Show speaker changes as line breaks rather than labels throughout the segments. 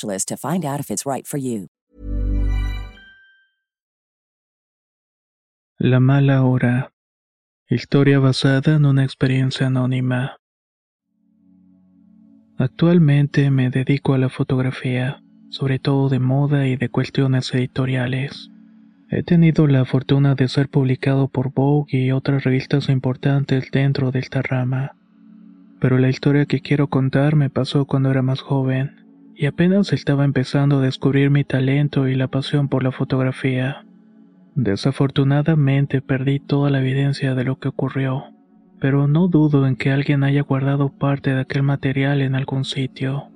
to find out if it's right for you.
La mala hora. Historia basada en una experiencia anónima. Actualmente me dedico a la fotografía, sobre todo de moda y de cuestiones editoriales. He tenido la fortuna de ser publicado por Vogue y otras revistas importantes dentro de esta rama. Pero la historia que quiero contar me pasó cuando era más joven y apenas estaba empezando a descubrir mi talento y la pasión por la fotografía. Desafortunadamente perdí toda la evidencia de lo que ocurrió, pero no dudo en que alguien haya guardado parte de aquel material en algún sitio.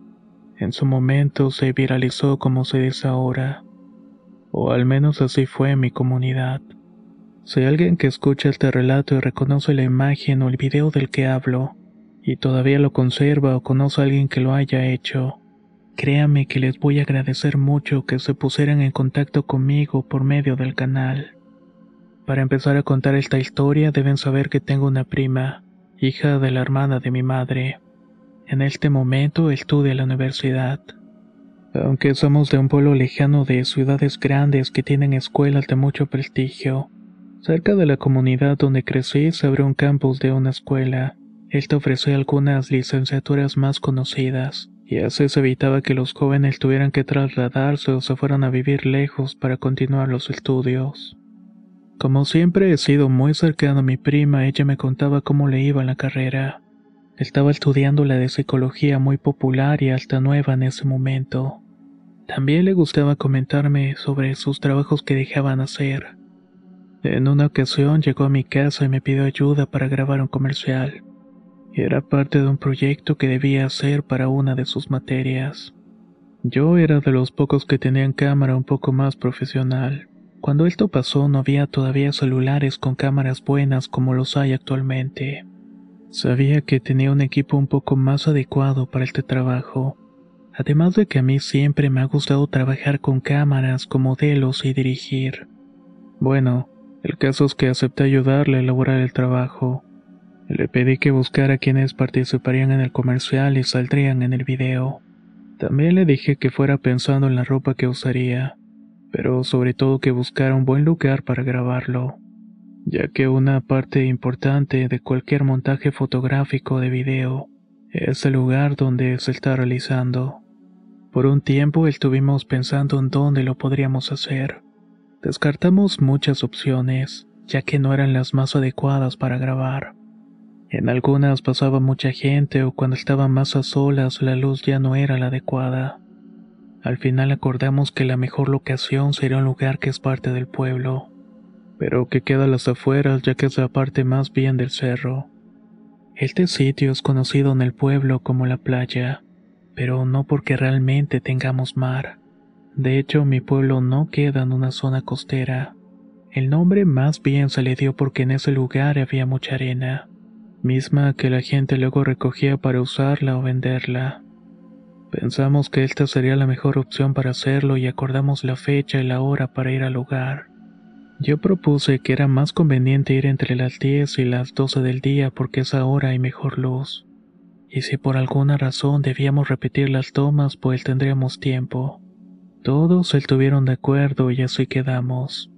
En su momento se viralizó como se dice ahora, o al menos así fue en mi comunidad. Si alguien que escucha este relato y reconoce la imagen o el video del que hablo, y todavía lo conserva o conoce a alguien que lo haya hecho, Créame que les voy a agradecer mucho que se pusieran en contacto conmigo por medio del canal. Para empezar a contar esta historia deben saber que tengo una prima, hija de la hermana de mi madre. En este momento estudia en la universidad. Aunque somos de un pueblo lejano de ciudades grandes que tienen escuelas de mucho prestigio, cerca de la comunidad donde crecí se abrió un campus de una escuela. Esta ofrece algunas licenciaturas más conocidas y así se evitaba que los jóvenes tuvieran que trasladarse o se fueran a vivir lejos para continuar los estudios. Como siempre he sido muy cercano a mi prima, ella me contaba cómo le iba en la carrera. Estaba estudiando la de psicología muy popular y hasta nueva en ese momento. También le gustaba comentarme sobre sus trabajos que dejaban hacer. En una ocasión llegó a mi casa y me pidió ayuda para grabar un comercial. Era parte de un proyecto que debía hacer para una de sus materias. Yo era de los pocos que tenían cámara un poco más profesional. Cuando esto pasó no había todavía celulares con cámaras buenas como los hay actualmente. Sabía que tenía un equipo un poco más adecuado para este trabajo. Además de que a mí siempre me ha gustado trabajar con cámaras, con modelos y dirigir. Bueno, el caso es que acepté ayudarle a elaborar el trabajo. Le pedí que buscara quienes participarían en el comercial y saldrían en el video. También le dije que fuera pensando en la ropa que usaría, pero sobre todo que buscara un buen lugar para grabarlo, ya que una parte importante de cualquier montaje fotográfico de video es el lugar donde se está realizando. Por un tiempo estuvimos pensando en dónde lo podríamos hacer. Descartamos muchas opciones, ya que no eran las más adecuadas para grabar. En algunas pasaba mucha gente o cuando estaban más a solas la luz ya no era la adecuada. Al final acordamos que la mejor locación sería un lugar que es parte del pueblo, pero que queda a las afueras ya que es la parte más bien del cerro. Este sitio es conocido en el pueblo como la playa, pero no porque realmente tengamos mar. De hecho, mi pueblo no queda en una zona costera. El nombre más bien se le dio porque en ese lugar había mucha arena misma que la gente luego recogía para usarla o venderla. Pensamos que esta sería la mejor opción para hacerlo y acordamos la fecha y la hora para ir al lugar. Yo propuse que era más conveniente ir entre las 10 y las 12 del día porque esa hora hay mejor luz. Y si por alguna razón debíamos repetir las tomas, pues tendríamos tiempo. Todos estuvieron de acuerdo y así quedamos.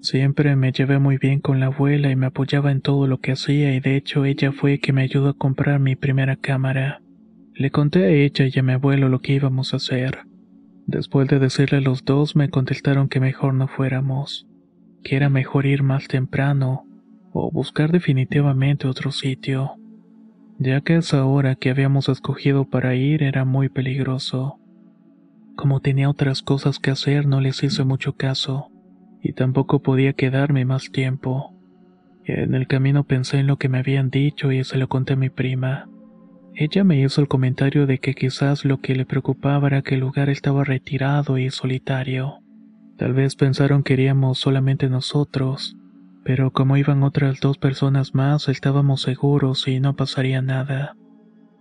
Siempre me llevé muy bien con la abuela y me apoyaba en todo lo que hacía y de hecho ella fue que me ayudó a comprar mi primera cámara. Le conté a ella y a mi abuelo lo que íbamos a hacer. Después de decirle a los dos me contestaron que mejor no fuéramos, que era mejor ir más temprano o buscar definitivamente otro sitio, ya que esa hora que habíamos escogido para ir era muy peligroso. Como tenía otras cosas que hacer no les hice mucho caso, y tampoco podía quedarme más tiempo. En el camino pensé en lo que me habían dicho y se lo conté a mi prima. Ella me hizo el comentario de que quizás lo que le preocupaba era que el lugar estaba retirado y solitario. Tal vez pensaron que iríamos solamente nosotros, pero como iban otras dos personas más estábamos seguros y no pasaría nada.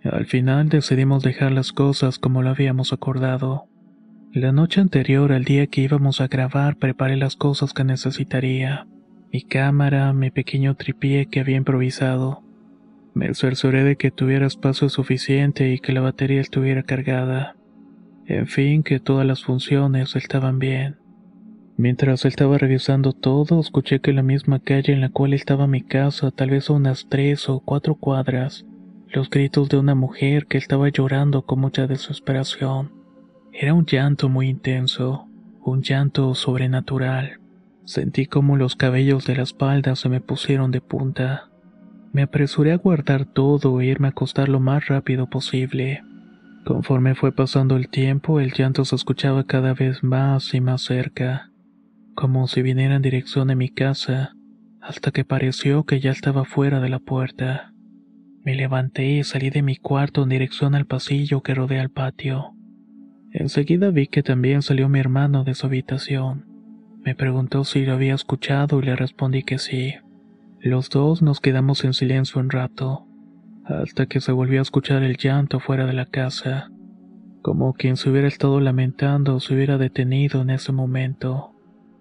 Al final decidimos dejar las cosas como lo habíamos acordado. La noche anterior al día que íbamos a grabar preparé las cosas que necesitaría. Mi cámara, mi pequeño tripié que había improvisado me cercioré de que tuviera espacio suficiente y que la batería estuviera cargada. En fin, que todas las funciones estaban bien. Mientras estaba revisando todo, escuché que en la misma calle en la cual estaba mi casa, tal vez a unas tres o cuatro cuadras, los gritos de una mujer que estaba llorando con mucha desesperación. Era un llanto muy intenso, un llanto sobrenatural. Sentí como los cabellos de la espalda se me pusieron de punta. Me apresuré a guardar todo e irme a acostar lo más rápido posible. Conforme fue pasando el tiempo, el llanto se escuchaba cada vez más y más cerca, como si viniera en dirección de mi casa, hasta que pareció que ya estaba fuera de la puerta. Me levanté y salí de mi cuarto en dirección al pasillo que rodea el patio. Enseguida vi que también salió mi hermano de su habitación. Me preguntó si lo había escuchado y le respondí que sí. Los dos nos quedamos en silencio un rato, hasta que se volvió a escuchar el llanto fuera de la casa, como quien se hubiera estado lamentando o se hubiera detenido en ese momento.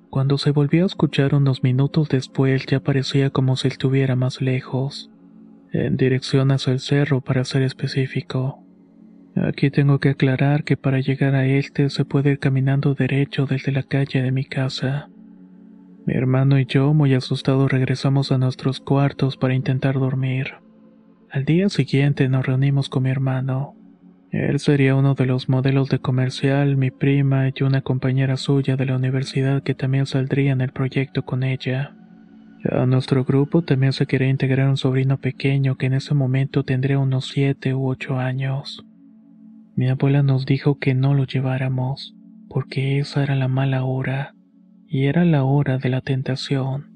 Cuando se volvió a escuchar unos minutos después ya parecía como si estuviera más lejos, en dirección hacia el cerro para ser específico. Aquí tengo que aclarar que para llegar a este se puede ir caminando derecho desde la calle de mi casa. Mi hermano y yo, muy asustados, regresamos a nuestros cuartos para intentar dormir. Al día siguiente nos reunimos con mi hermano. Él sería uno de los modelos de comercial, mi prima y una compañera suya de la universidad que también saldría en el proyecto con ella. A nuestro grupo también se quería integrar un sobrino pequeño que en ese momento tendría unos siete u ocho años. Mi abuela nos dijo que no lo lleváramos, porque esa era la mala hora y era la hora de la tentación.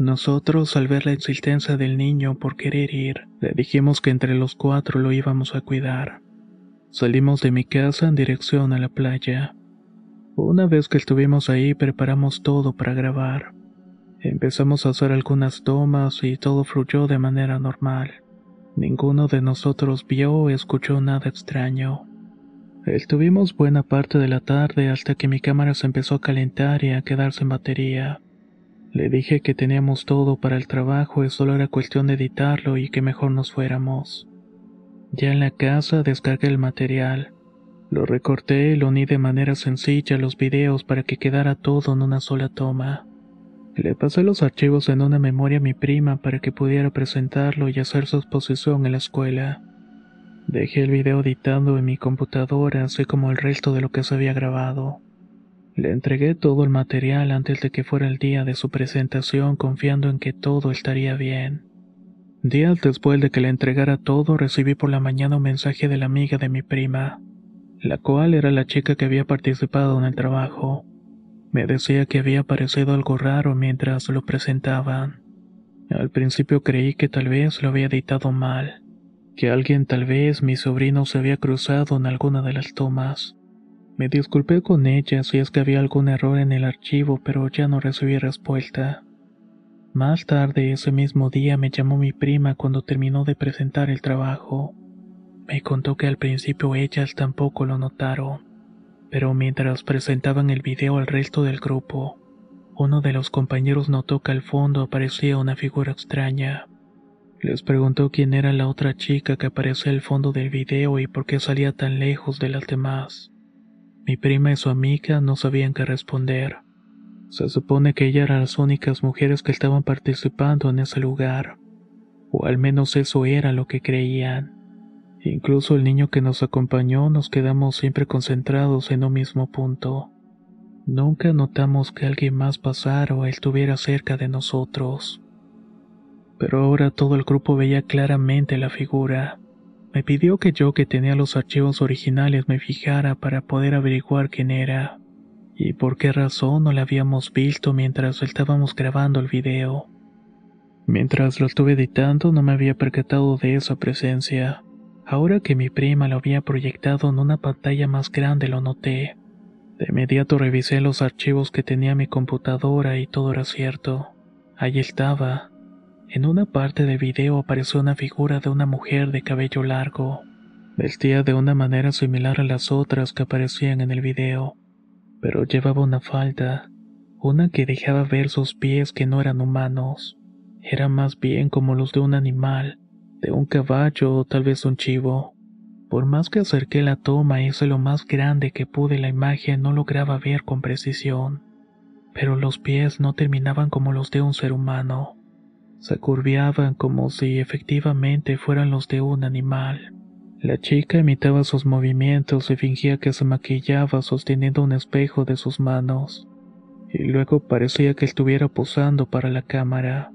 Nosotros, al ver la existencia del niño por querer ir, le dijimos que entre los cuatro lo íbamos a cuidar. Salimos de mi casa en dirección a la playa. Una vez que estuvimos ahí preparamos todo para grabar. Empezamos a hacer algunas tomas y todo fluyó de manera normal. Ninguno de nosotros vio o escuchó nada extraño. Estuvimos buena parte de la tarde hasta que mi cámara se empezó a calentar y a quedarse en batería. Le dije que teníamos todo para el trabajo y solo era cuestión de editarlo y que mejor nos fuéramos. Ya en la casa descargué el material. Lo recorté y lo uní de manera sencilla a los videos para que quedara todo en una sola toma. Le pasé los archivos en una memoria a mi prima para que pudiera presentarlo y hacer su exposición en la escuela. Dejé el video editando en mi computadora, así como el resto de lo que se había grabado. Le entregué todo el material antes de que fuera el día de su presentación confiando en que todo estaría bien. Días después de que le entregara todo recibí por la mañana un mensaje de la amiga de mi prima la cual era la chica que había participado en el trabajo. Me decía que había parecido algo raro mientras lo presentaban. Al principio creí que tal vez lo había editado mal, que alguien tal vez mi sobrino se había cruzado en alguna de las tomas. Me disculpé con ella si es que había algún error en el archivo, pero ya no recibí respuesta. Más tarde ese mismo día me llamó mi prima cuando terminó de presentar el trabajo. Me contó que al principio ellas tampoco lo notaron, pero mientras presentaban el video al resto del grupo, uno de los compañeros notó que al fondo aparecía una figura extraña. Les preguntó quién era la otra chica que aparecía al fondo del video y por qué salía tan lejos de las demás. Mi prima y su amiga no sabían qué responder. Se supone que ellas eran las únicas mujeres que estaban participando en ese lugar, o al menos eso era lo que creían. Incluso el niño que nos acompañó nos quedamos siempre concentrados en un mismo punto. Nunca notamos que alguien más pasara o estuviera cerca de nosotros. Pero ahora todo el grupo veía claramente la figura. Me pidió que yo que tenía los archivos originales me fijara para poder averiguar quién era y por qué razón no la habíamos visto mientras estábamos grabando el video. Mientras lo estuve editando no me había percatado de esa presencia. Ahora que mi prima lo había proyectado en una pantalla más grande lo noté. De inmediato revisé los archivos que tenía mi computadora y todo era cierto. Ahí estaba. En una parte del video apareció una figura de una mujer de cabello largo, vestida de una manera similar a las otras que aparecían en el video, pero llevaba una falda, una que dejaba ver sus pies que no eran humanos, eran más bien como los de un animal, de un caballo o tal vez un chivo. Por más que acerqué la toma hice lo más grande que pude, la imagen no lograba ver con precisión. Pero los pies no terminaban como los de un ser humano. Se curviaban como si efectivamente fueran los de un animal. La chica imitaba sus movimientos y fingía que se maquillaba sosteniendo un espejo de sus manos. Y luego parecía que estuviera posando para la cámara.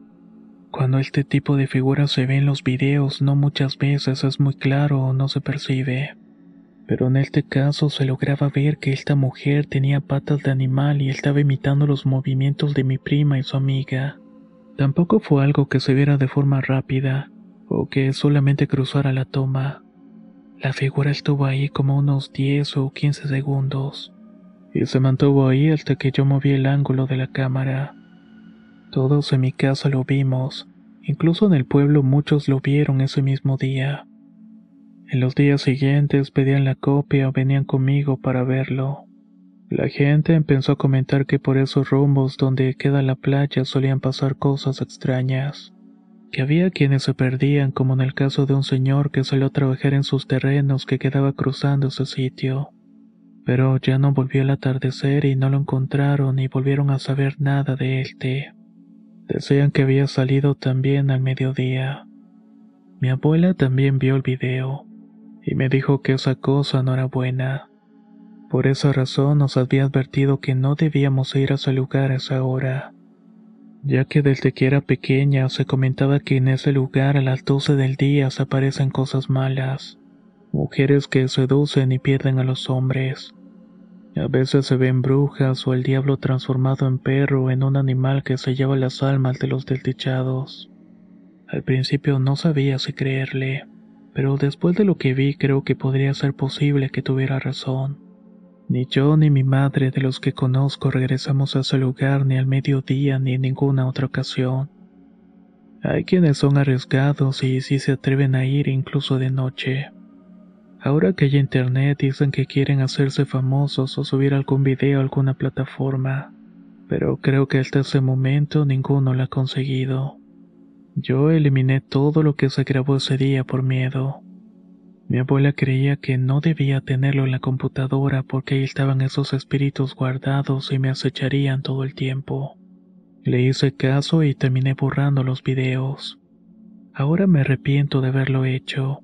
Cuando este tipo de figuras se ve en los videos, no muchas veces es muy claro o no se percibe. Pero en este caso se lograba ver que esta mujer tenía patas de animal y estaba imitando los movimientos de mi prima y su amiga. Tampoco fue algo que se viera de forma rápida, o que solamente cruzara la toma. La figura estuvo ahí como unos 10 o 15 segundos, y se mantuvo ahí hasta que yo moví el ángulo de la cámara. Todos en mi casa lo vimos, incluso en el pueblo muchos lo vieron ese mismo día. En los días siguientes pedían la copia o venían conmigo para verlo. La gente empezó a comentar que por esos rumbos donde queda la playa solían pasar cosas extrañas, que había quienes se perdían como en el caso de un señor que salió a trabajar en sus terrenos que quedaba cruzando ese sitio. Pero ya no volvió al atardecer y no lo encontraron ni volvieron a saber nada de él. Decían que había salido también al mediodía. Mi abuela también vio el video y me dijo que esa cosa no era buena. Por esa razón nos había advertido que no debíamos ir a ese lugar a esa hora, ya que desde que era pequeña se comentaba que en ese lugar a las 12 del día se aparecen cosas malas, mujeres que seducen y pierden a los hombres. A veces se ven brujas o el diablo transformado en perro o en un animal que se lleva las almas de los desdichados. Al principio no sabía si creerle, pero después de lo que vi creo que podría ser posible que tuviera razón. Ni yo ni mi madre de los que conozco regresamos a ese lugar ni al mediodía ni en ninguna otra ocasión. Hay quienes son arriesgados y sí se atreven a ir incluso de noche. Ahora que hay internet dicen que quieren hacerse famosos o subir algún video a alguna plataforma, pero creo que hasta ese momento ninguno lo ha conseguido. Yo eliminé todo lo que se grabó ese día por miedo. Mi abuela creía que no debía tenerlo en la computadora porque ahí estaban esos espíritus guardados y me acecharían todo el tiempo. Le hice caso y terminé borrando los videos. Ahora me arrepiento de haberlo hecho,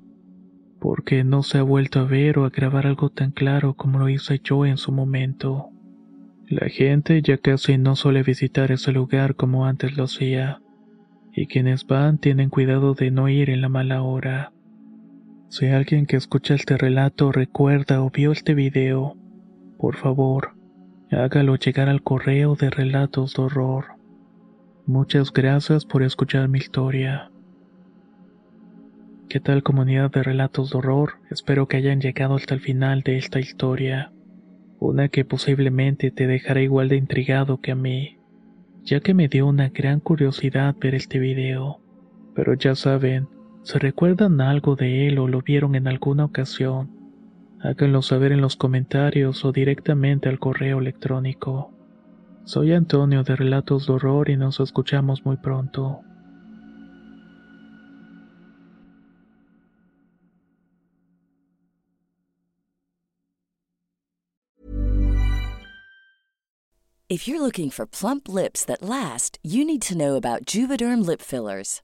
porque no se ha vuelto a ver o a grabar algo tan claro como lo hice yo en su momento. La gente ya casi no suele visitar ese lugar como antes lo hacía, y quienes van tienen cuidado de no ir en la mala hora. Si alguien que escucha este relato recuerda o vio este video, por favor, hágalo llegar al correo de relatos de horror. Muchas gracias por escuchar mi historia. ¿Qué tal comunidad de relatos de horror? Espero que hayan llegado hasta el final de esta historia. Una que posiblemente te dejará igual de intrigado que a mí, ya que me dio una gran curiosidad ver este video. Pero ya saben, ¿Se recuerdan algo de él o lo vieron en alguna ocasión? Háganlo saber en los comentarios o directamente al correo electrónico. Soy Antonio de Relatos de Horror y nos escuchamos muy pronto.
If you're looking for plump lips that last, you need to know about Juvederm lip fillers.